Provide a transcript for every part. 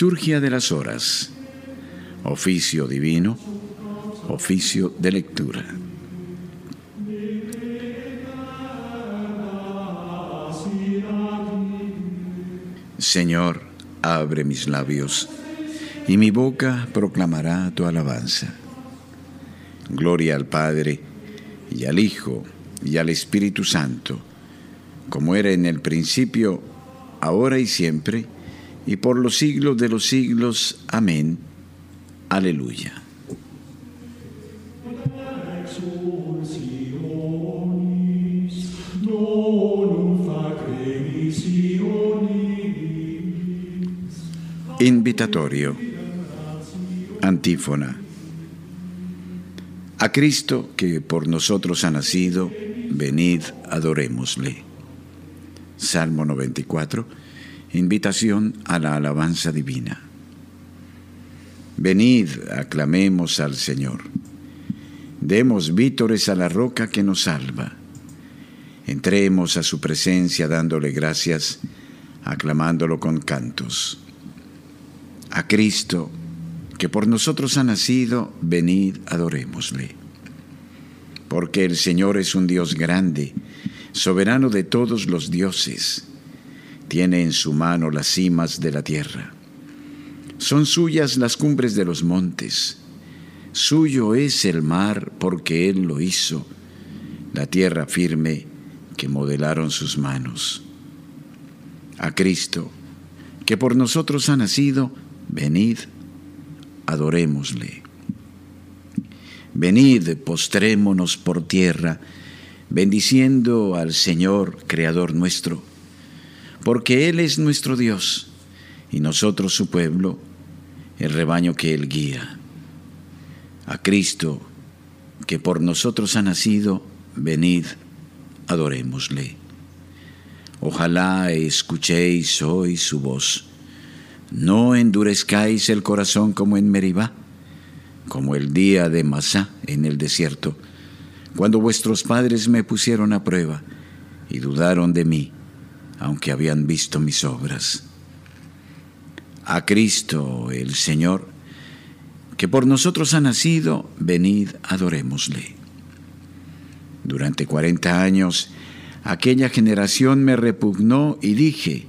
Liturgia de las Horas. Oficio divino. Oficio de lectura. Señor, abre mis labios, y mi boca proclamará tu alabanza. Gloria al Padre, y al Hijo, y al Espíritu Santo, como era en el principio, ahora y siempre, y por los siglos de los siglos. Amén. Aleluya. Invitatorio. Antífona. A Cristo que por nosotros ha nacido, venid, adorémosle. Salmo 94 Invitación a la alabanza divina. Venid, aclamemos al Señor. Demos vítores a la roca que nos salva. Entremos a su presencia dándole gracias, aclamándolo con cantos. A Cristo, que por nosotros ha nacido, venid, adorémosle. Porque el Señor es un Dios grande, soberano de todos los dioses tiene en su mano las cimas de la tierra. Son suyas las cumbres de los montes. Suyo es el mar porque Él lo hizo, la tierra firme que modelaron sus manos. A Cristo, que por nosotros ha nacido, venid, adorémosle. Venid, postrémonos por tierra, bendiciendo al Señor, Creador nuestro porque Él es nuestro Dios y nosotros su pueblo, el rebaño que Él guía. A Cristo, que por nosotros ha nacido, venid, adorémosle. Ojalá escuchéis hoy su voz. No endurezcáis el corazón como en Meribá, como el día de Masá en el desierto, cuando vuestros padres me pusieron a prueba y dudaron de mí aunque habían visto mis obras. A Cristo el Señor, que por nosotros ha nacido, venid, adorémosle. Durante cuarenta años, aquella generación me repugnó y dije,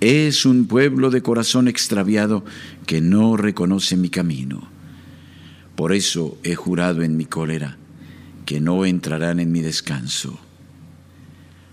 es un pueblo de corazón extraviado que no reconoce mi camino. Por eso he jurado en mi cólera que no entrarán en mi descanso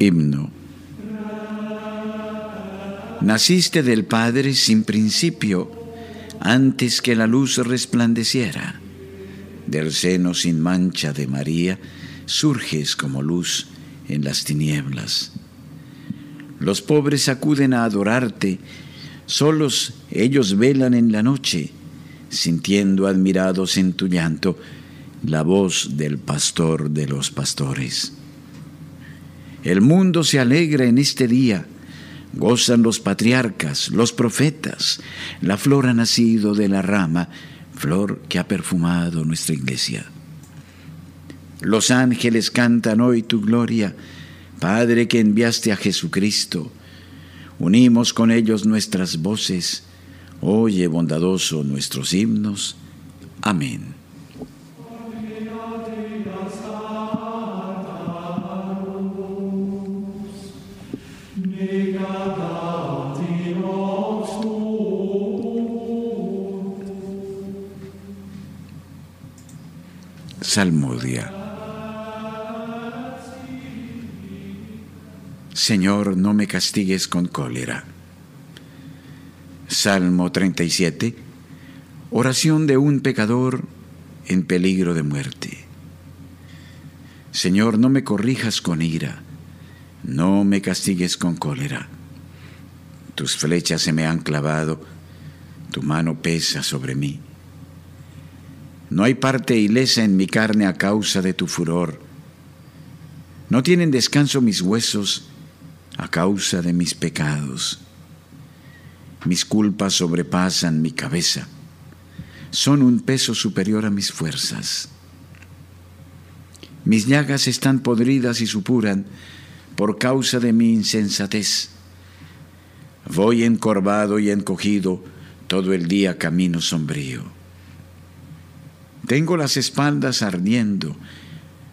Himno. Naciste del Padre sin principio, antes que la luz resplandeciera. Del seno sin mancha de María, surges como luz en las tinieblas. Los pobres acuden a adorarte, solos ellos velan en la noche, sintiendo admirados en tu llanto la voz del pastor de los pastores. El mundo se alegra en este día. Gozan los patriarcas, los profetas. La flor ha nacido de la rama, flor que ha perfumado nuestra iglesia. Los ángeles cantan hoy tu gloria, Padre que enviaste a Jesucristo. Unimos con ellos nuestras voces. Oye bondadoso nuestros himnos. Amén. Salmodia. Señor, no me castigues con cólera. Salmo 37. Oración de un pecador en peligro de muerte. Señor, no me corrijas con ira No me castigues con cólera. Tus flechas se me han clavado, tu mano pesa sobre mí. No hay parte ilesa en mi carne a causa de tu furor. No tienen descanso mis huesos a causa de mis pecados. Mis culpas sobrepasan mi cabeza. Son un peso superior a mis fuerzas. Mis llagas están podridas y supuran por causa de mi insensatez. Voy encorvado y encogido todo el día camino sombrío. Tengo las espaldas ardiendo,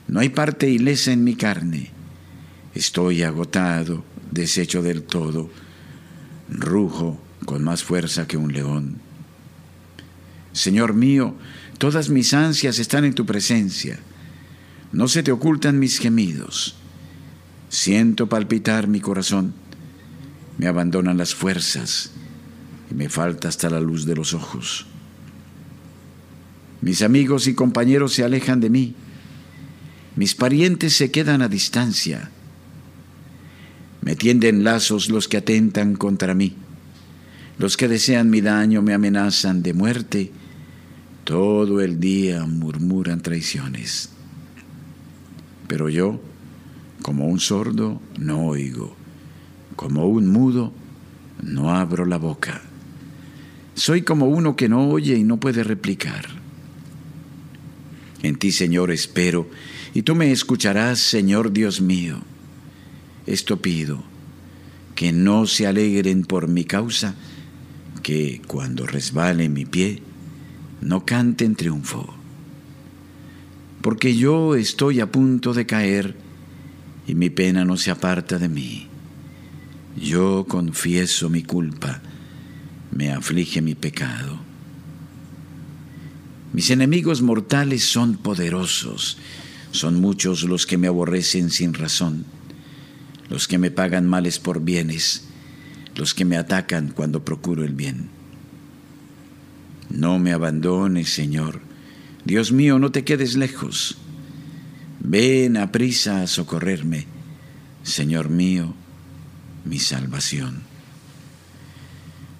no hay parte ilesa en mi carne. Estoy agotado, deshecho del todo, rujo con más fuerza que un león. Señor mío, todas mis ansias están en tu presencia. No se te ocultan mis gemidos. Siento palpitar mi corazón. Me abandonan las fuerzas y me falta hasta la luz de los ojos. Mis amigos y compañeros se alejan de mí. Mis parientes se quedan a distancia. Me tienden lazos los que atentan contra mí. Los que desean mi daño me amenazan de muerte. Todo el día murmuran traiciones. Pero yo, como un sordo, no oigo. Como un mudo, no abro la boca. Soy como uno que no oye y no puede replicar. En ti, Señor, espero, y tú me escucharás, Señor Dios mío. Esto pido, que no se alegren por mi causa, que cuando resbale mi pie, no canten triunfo. Porque yo estoy a punto de caer y mi pena no se aparta de mí. Yo confieso mi culpa, me aflige mi pecado. Mis enemigos mortales son poderosos, son muchos los que me aborrecen sin razón, los que me pagan males por bienes, los que me atacan cuando procuro el bien. No me abandones, Señor. Dios mío, no te quedes lejos. Ven a prisa a socorrerme, Señor mío, mi salvación.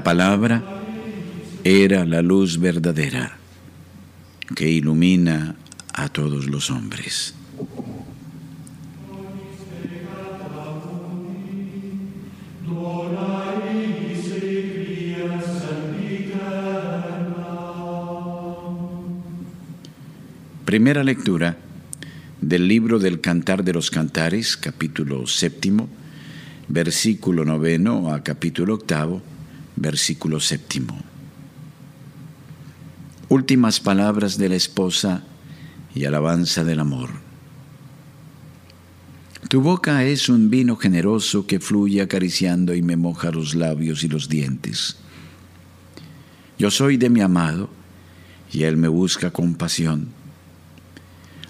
La palabra era la luz verdadera que ilumina a todos los hombres. Primera lectura del libro del Cantar de los Cantares, capítulo séptimo, versículo noveno a capítulo octavo, versículo séptimo. Últimas palabras de la esposa y alabanza del amor. Tu boca es un vino generoso que fluye acariciando y me moja los labios y los dientes. Yo soy de mi amado y él me busca con pasión.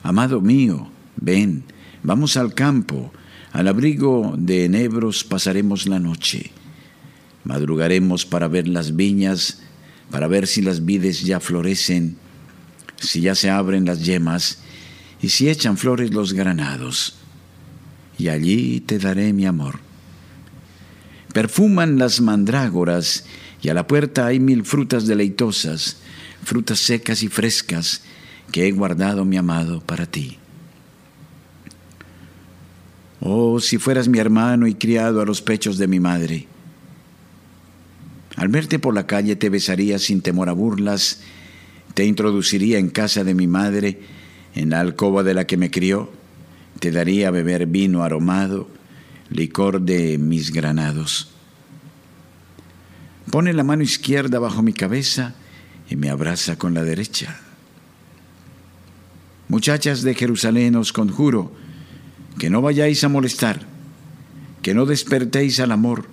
Amado mío, ven, vamos al campo, al abrigo de enebros pasaremos la noche. Madrugaremos para ver las viñas para ver si las vides ya florecen, si ya se abren las yemas y si echan flores los granados. Y allí te daré mi amor. Perfuman las mandrágoras y a la puerta hay mil frutas deleitosas, frutas secas y frescas que he guardado mi amado para ti. Oh, si fueras mi hermano y criado a los pechos de mi madre, al verte por la calle te besaría sin temor a burlas, te introduciría en casa de mi madre, en la alcoba de la que me crió, te daría a beber vino aromado, licor de mis granados. pone la mano izquierda bajo mi cabeza y me abraza con la derecha. Muchachas de Jerusalén, os conjuro que no vayáis a molestar, que no despertéis al amor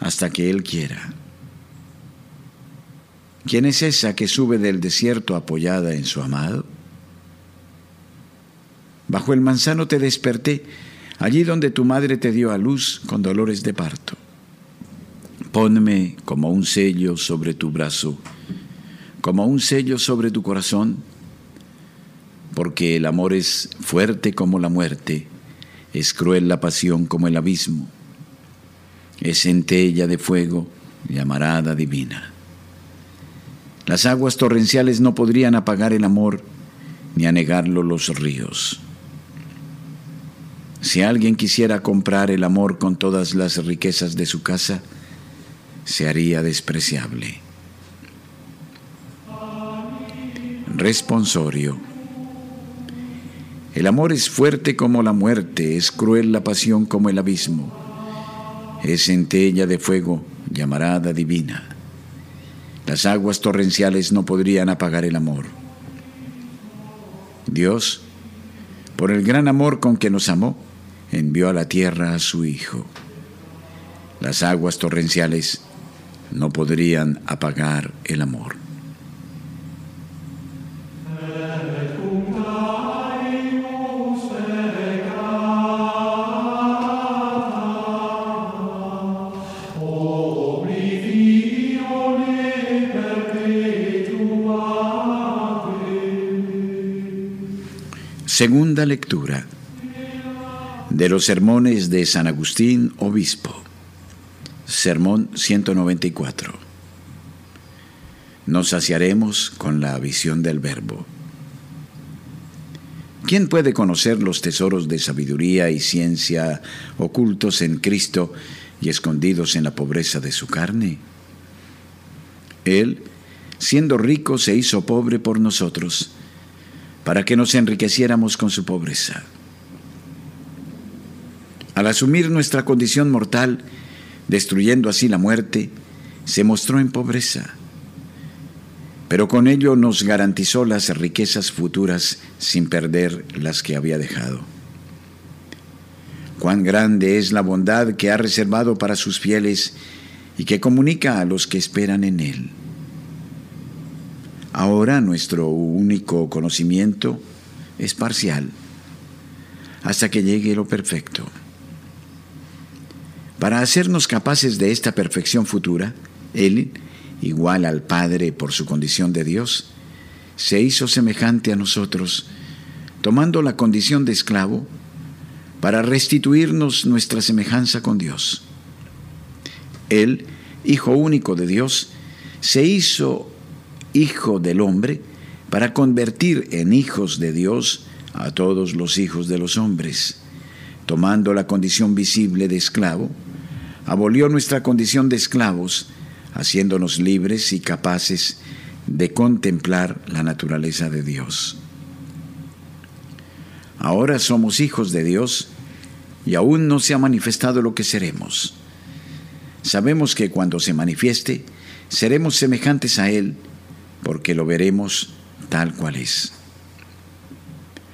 hasta que Él quiera. ¿Quién es esa que sube del desierto apoyada en su amado? Bajo el manzano te desperté, allí donde tu madre te dio a luz con dolores de parto. Ponme como un sello sobre tu brazo, como un sello sobre tu corazón, porque el amor es fuerte como la muerte, es cruel la pasión como el abismo, es centella de fuego, llamarada divina. Las aguas torrenciales no podrían apagar el amor, ni anegarlo los ríos. Si alguien quisiera comprar el amor con todas las riquezas de su casa, se haría despreciable. Responsorio. El amor es fuerte como la muerte, es cruel la pasión como el abismo, es centella de fuego, llamarada divina. Las aguas torrenciales no podrían apagar el amor. Dios, por el gran amor con que nos amó, envió a la tierra a su Hijo. Las aguas torrenciales no podrían apagar el amor. Segunda lectura de los sermones de San Agustín, obispo. Sermón 194. Nos saciaremos con la visión del Verbo. ¿Quién puede conocer los tesoros de sabiduría y ciencia ocultos en Cristo y escondidos en la pobreza de su carne? Él, siendo rico, se hizo pobre por nosotros, para que nos enriqueciéramos con su pobreza al asumir nuestra condición mortal, destruyendo así la muerte, se mostró en pobreza. Pero con ello nos garantizó las riquezas futuras sin perder las que había dejado. Cuán grande es la bondad que ha reservado para sus fieles y que comunica a los que esperan en Él. Ahora nuestro único conocimiento es parcial, hasta que llegue lo perfecto. Para hacernos capaces de esta perfección futura, Él, igual al Padre por su condición de Dios, se hizo semejante a nosotros, tomando la condición de esclavo, para restituirnos nuestra semejanza con Dios. Él, Hijo único de Dios, se hizo Hijo del hombre para convertir en hijos de Dios a todos los hijos de los hombres, tomando la condición visible de esclavo, abolió nuestra condición de esclavos, haciéndonos libres y capaces de contemplar la naturaleza de Dios. Ahora somos hijos de Dios y aún no se ha manifestado lo que seremos. Sabemos que cuando se manifieste, seremos semejantes a Él, porque lo veremos tal cual es.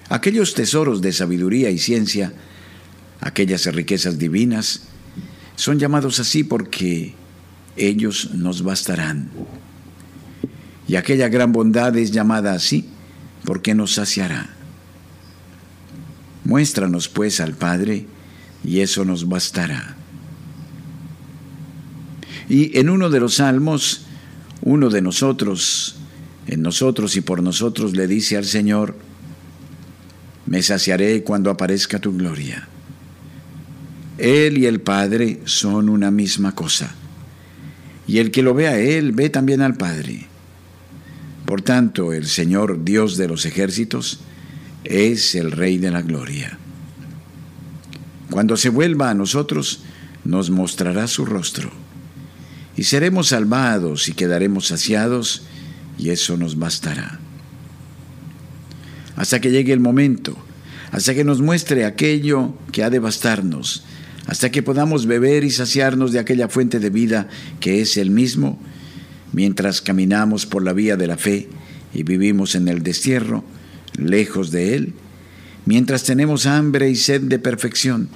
Aquellos tesoros de sabiduría y ciencia, aquellas riquezas divinas, son llamados así porque ellos nos bastarán. Y aquella gran bondad es llamada así porque nos saciará. Muéstranos pues al Padre y eso nos bastará. Y en uno de los salmos, uno de nosotros, en nosotros y por nosotros le dice al Señor, me saciaré cuando aparezca tu gloria. Él y el Padre son una misma cosa. Y el que lo ve a Él ve también al Padre. Por tanto, el Señor Dios de los ejércitos es el Rey de la Gloria. Cuando se vuelva a nosotros, nos mostrará su rostro. Y seremos salvados y quedaremos saciados, y eso nos bastará. Hasta que llegue el momento, hasta que nos muestre aquello que ha de bastarnos, hasta que podamos beber y saciarnos de aquella fuente de vida que es el mismo, mientras caminamos por la vía de la fe y vivimos en el destierro, lejos de Él, mientras tenemos hambre y sed de perfección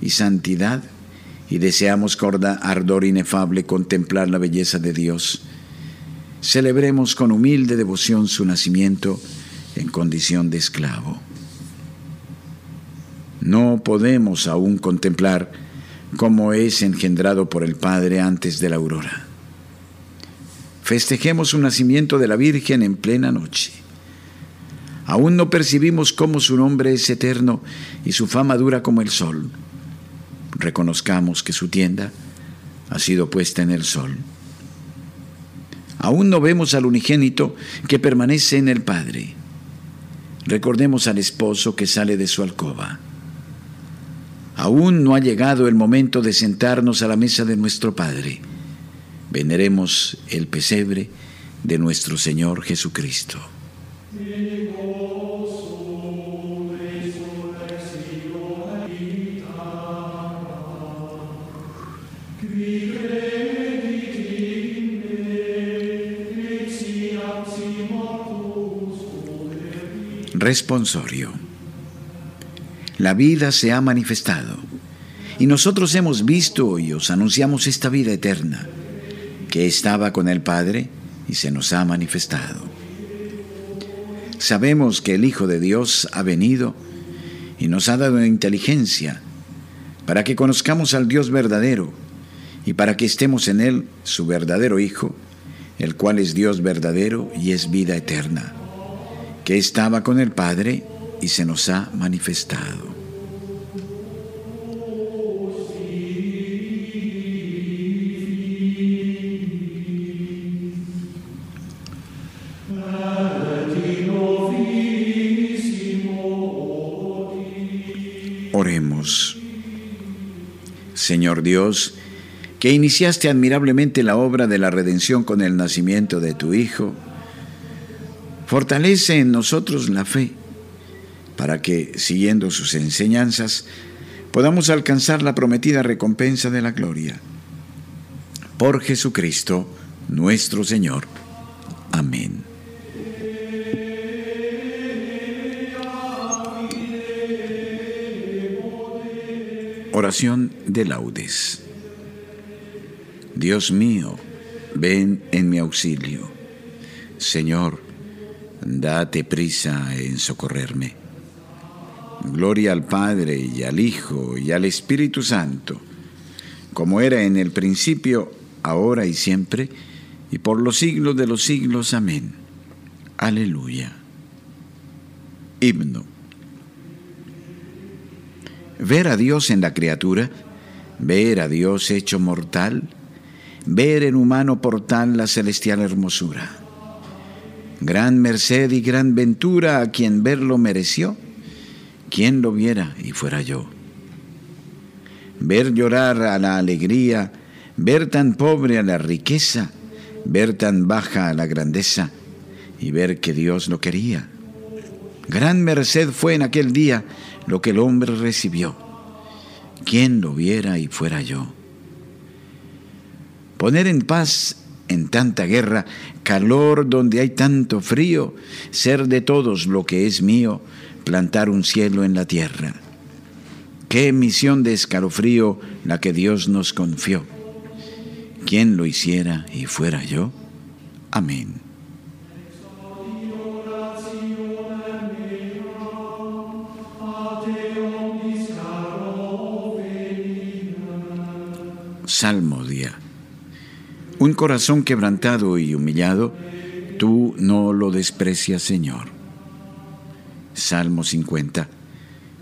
y santidad, y deseamos con ardor inefable contemplar la belleza de Dios. Celebremos con humilde devoción su nacimiento en condición de esclavo. No podemos aún contemplar cómo es engendrado por el Padre antes de la aurora. Festejemos su nacimiento de la Virgen en plena noche. Aún no percibimos cómo su nombre es eterno y su fama dura como el sol. Reconozcamos que su tienda ha sido puesta en el sol. Aún no vemos al unigénito que permanece en el Padre. Recordemos al esposo que sale de su alcoba. Aún no ha llegado el momento de sentarnos a la mesa de nuestro Padre. Veneremos el pesebre de nuestro Señor Jesucristo. Responsorio. La vida se ha manifestado y nosotros hemos visto y os anunciamos esta vida eterna que estaba con el Padre y se nos ha manifestado. Sabemos que el Hijo de Dios ha venido y nos ha dado inteligencia para que conozcamos al Dios verdadero y para que estemos en Él, su verdadero Hijo, el cual es Dios verdadero y es vida eterna, que estaba con el Padre y se nos ha manifestado. Oremos. Señor Dios, que iniciaste admirablemente la obra de la redención con el nacimiento de tu Hijo, fortalece en nosotros la fe, para que, siguiendo sus enseñanzas, podamos alcanzar la prometida recompensa de la gloria. Por Jesucristo, nuestro Señor. Amén. Oración de laudes. Dios mío, ven en mi auxilio. Señor, date prisa en socorrerme. Gloria al Padre y al Hijo y al Espíritu Santo, como era en el principio, ahora y siempre, y por los siglos de los siglos. Amén. Aleluya. Himno. Ver a Dios en la criatura, ver a Dios hecho mortal, ver en humano portal la celestial hermosura. Gran merced y gran ventura a quien verlo mereció, quien lo viera y fuera yo. Ver llorar a la alegría, ver tan pobre a la riqueza, ver tan baja a la grandeza y ver que Dios lo quería. Gran merced fue en aquel día lo que el hombre recibió. ¿Quién lo viera y fuera yo? Poner en paz en tanta guerra, calor donde hay tanto frío, ser de todos lo que es mío, plantar un cielo en la tierra. Qué misión de escalofrío la que Dios nos confió. ¿Quién lo hiciera y fuera yo? Amén. Salmodia. Un corazón quebrantado y humillado, tú no lo desprecias, Señor. Salmo 50.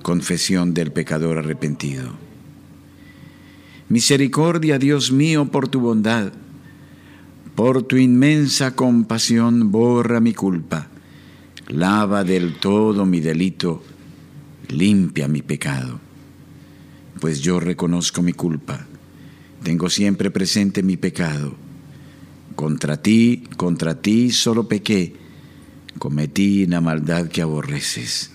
Confesión del pecador arrepentido. Misericordia, Dios mío, por tu bondad. Por tu inmensa compasión borra mi culpa. Lava del todo mi delito. Limpia mi pecado. Pues yo reconozco mi culpa tengo siempre presente mi pecado. Contra ti, contra ti solo pequé, cometí la maldad que aborreces.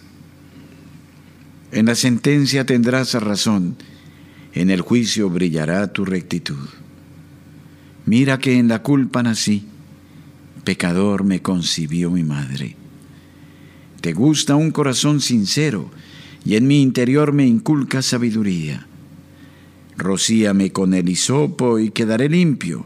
En la sentencia tendrás razón, en el juicio brillará tu rectitud. Mira que en la culpa nací, pecador me concibió mi madre. Te gusta un corazón sincero, y en mi interior me inculca sabiduría. Rocíame con el hisopo y quedaré limpio.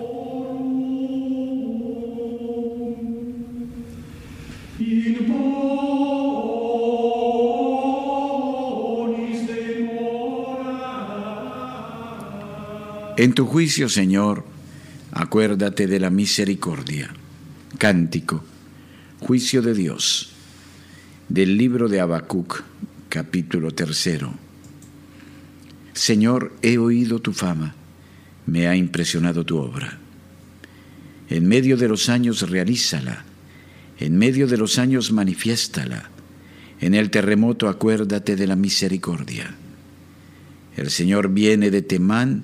En tu juicio, Señor, acuérdate de la misericordia. Cántico, juicio de Dios del libro de Habacuc, capítulo tercero. Señor, he oído tu fama, me ha impresionado tu obra. En medio de los años realízala, en medio de los años manifiéstala, en el terremoto acuérdate de la misericordia. El Señor viene de Temán,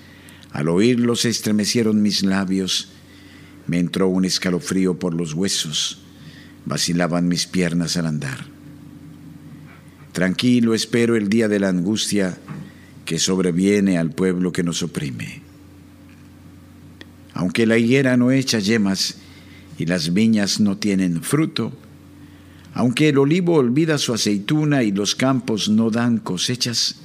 Al oírlo se estremecieron mis labios. Me entró un escalofrío por los huesos. Vacilaban mis piernas al andar. Tranquilo espero el día de la angustia que sobreviene al pueblo que nos oprime. Aunque la higuera no echa yemas y las viñas no tienen fruto, aunque el olivo olvida su aceituna y los campos no dan cosechas,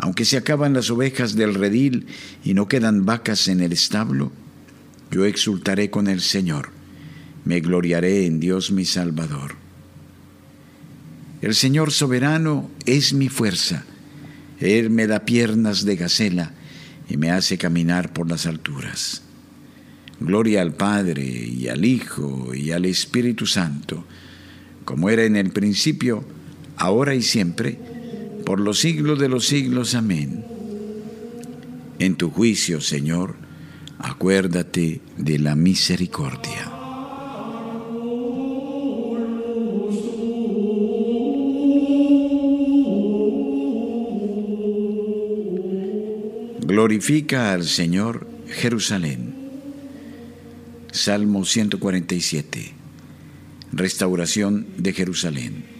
aunque se acaban las ovejas del redil y no quedan vacas en el establo, yo exultaré con el Señor, me gloriaré en Dios mi Salvador. El Señor soberano es mi fuerza. Él me da piernas de gacela y me hace caminar por las alturas. Gloria al Padre y al Hijo y al Espíritu Santo, como era en el principio, ahora y siempre, por los siglos de los siglos. Amén. En tu juicio, Señor, acuérdate de la misericordia. Glorifica al Señor Jerusalén. Salmo 147. Restauración de Jerusalén.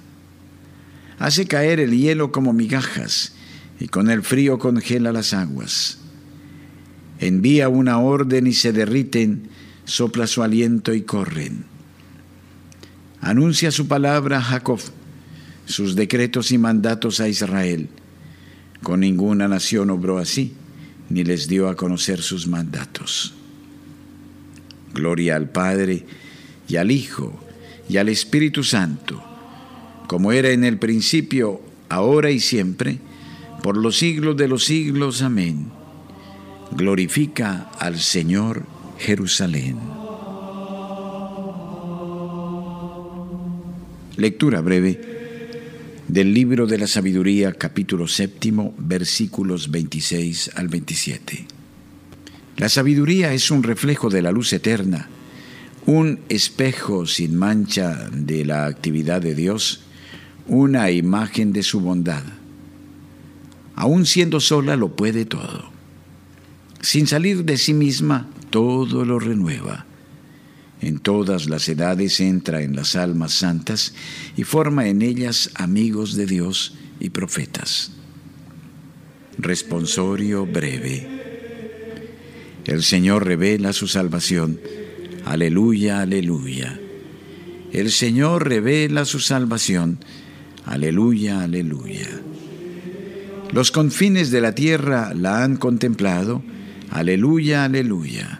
Hace caer el hielo como migajas y con el frío congela las aguas. Envía una orden y se derriten, sopla su aliento y corren. Anuncia su palabra a Jacob, sus decretos y mandatos a Israel. Con ninguna nación obró así, ni les dio a conocer sus mandatos. Gloria al Padre y al Hijo y al Espíritu Santo, como era en el principio, ahora y siempre, por los siglos de los siglos. Amén. Glorifica al Señor Jerusalén. Lectura breve del libro de la sabiduría capítulo séptimo versículos 26 al 27. La sabiduría es un reflejo de la luz eterna, un espejo sin mancha de la actividad de Dios, una imagen de su bondad. Aún siendo sola lo puede todo. Sin salir de sí misma, todo lo renueva en todas las edades entra en las almas santas y forma en ellas amigos de Dios y profetas. Responsorio breve. El Señor revela su salvación. Aleluya, aleluya. El Señor revela su salvación. Aleluya, aleluya. Los confines de la tierra la han contemplado. Aleluya, aleluya.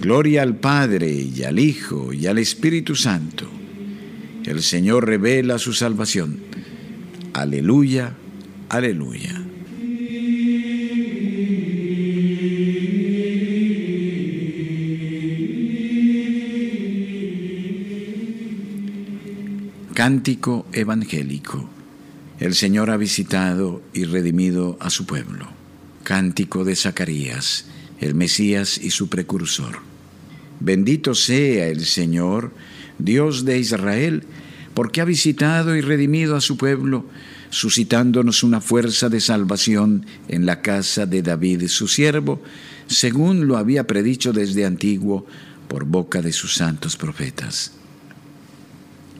Gloria al Padre y al Hijo y al Espíritu Santo. El Señor revela su salvación. Aleluya, aleluya. Cántico evangélico. El Señor ha visitado y redimido a su pueblo. Cántico de Zacarías el Mesías y su precursor. Bendito sea el Señor, Dios de Israel, porque ha visitado y redimido a su pueblo, suscitándonos una fuerza de salvación en la casa de David, su siervo, según lo había predicho desde antiguo por boca de sus santos profetas.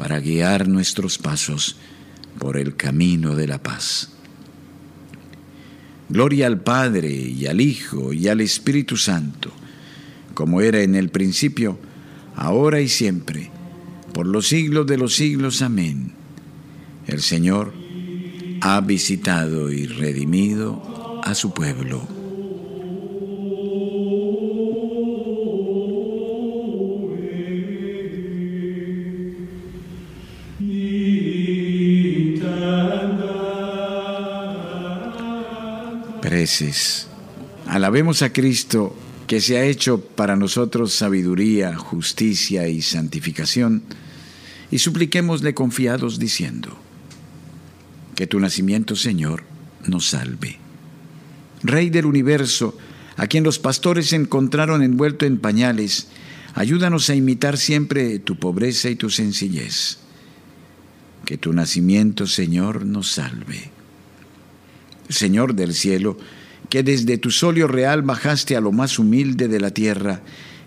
para guiar nuestros pasos por el camino de la paz. Gloria al Padre y al Hijo y al Espíritu Santo, como era en el principio, ahora y siempre, por los siglos de los siglos. Amén. El Señor ha visitado y redimido a su pueblo. Alabemos a Cristo que se ha hecho para nosotros sabiduría, justicia y santificación, y supliquémosle confiados diciendo, que tu nacimiento, Señor, nos salve. Rey del universo, a quien los pastores encontraron envuelto en pañales, ayúdanos a imitar siempre tu pobreza y tu sencillez. Que tu nacimiento, Señor, nos salve. Señor del cielo, que desde tu solio real bajaste a lo más humilde de la tierra,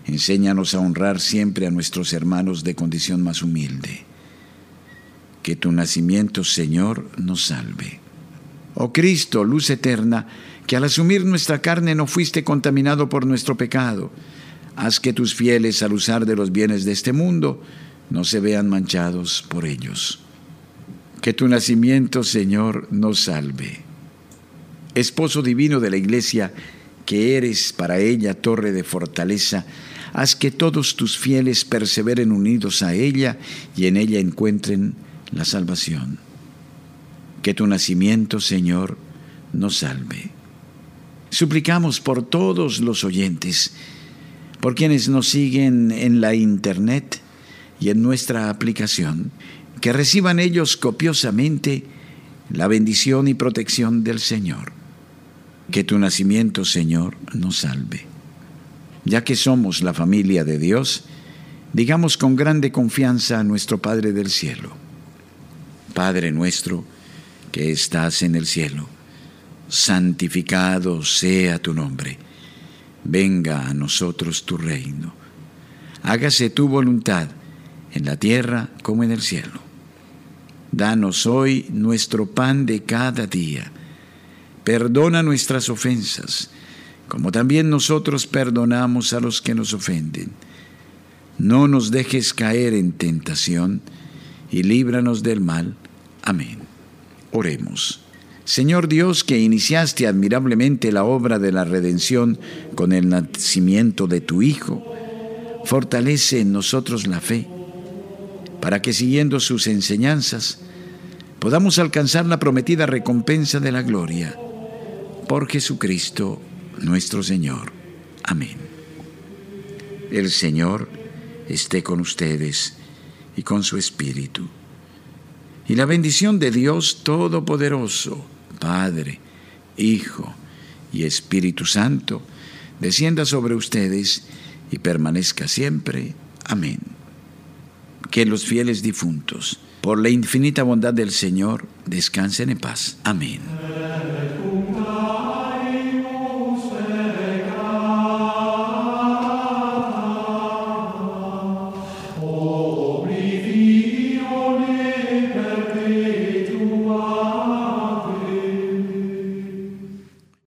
enséñanos a honrar siempre a nuestros hermanos de condición más humilde. Que tu nacimiento, Señor, nos salve. Oh Cristo, luz eterna, que al asumir nuestra carne no fuiste contaminado por nuestro pecado, haz que tus fieles al usar de los bienes de este mundo no se vean manchados por ellos. Que tu nacimiento, Señor, nos salve. Esposo divino de la Iglesia, que eres para ella torre de fortaleza, haz que todos tus fieles perseveren unidos a ella y en ella encuentren la salvación. Que tu nacimiento, Señor, nos salve. Suplicamos por todos los oyentes, por quienes nos siguen en la internet y en nuestra aplicación, que reciban ellos copiosamente la bendición y protección del Señor. Que tu nacimiento, Señor, nos salve. Ya que somos la familia de Dios, digamos con grande confianza a nuestro Padre del cielo. Padre nuestro, que estás en el cielo santificado sea tu nombre. Venga a nosotros tu reino. Hágase tu voluntad en la tierra como en el cielo. Danos hoy nuestro pan de cada día. Perdona nuestras ofensas, como también nosotros perdonamos a los que nos ofenden. No nos dejes caer en tentación y líbranos del mal. Amén. Oremos. Señor Dios, que iniciaste admirablemente la obra de la redención con el nacimiento de tu Hijo, fortalece en nosotros la fe, para que siguiendo sus enseñanzas podamos alcanzar la prometida recompensa de la gloria. Por Jesucristo nuestro Señor. Amén. El Señor esté con ustedes y con su Espíritu. Y la bendición de Dios Todopoderoso, Padre, Hijo y Espíritu Santo, descienda sobre ustedes y permanezca siempre. Amén. Que los fieles difuntos, por la infinita bondad del Señor, descansen en paz. Amén.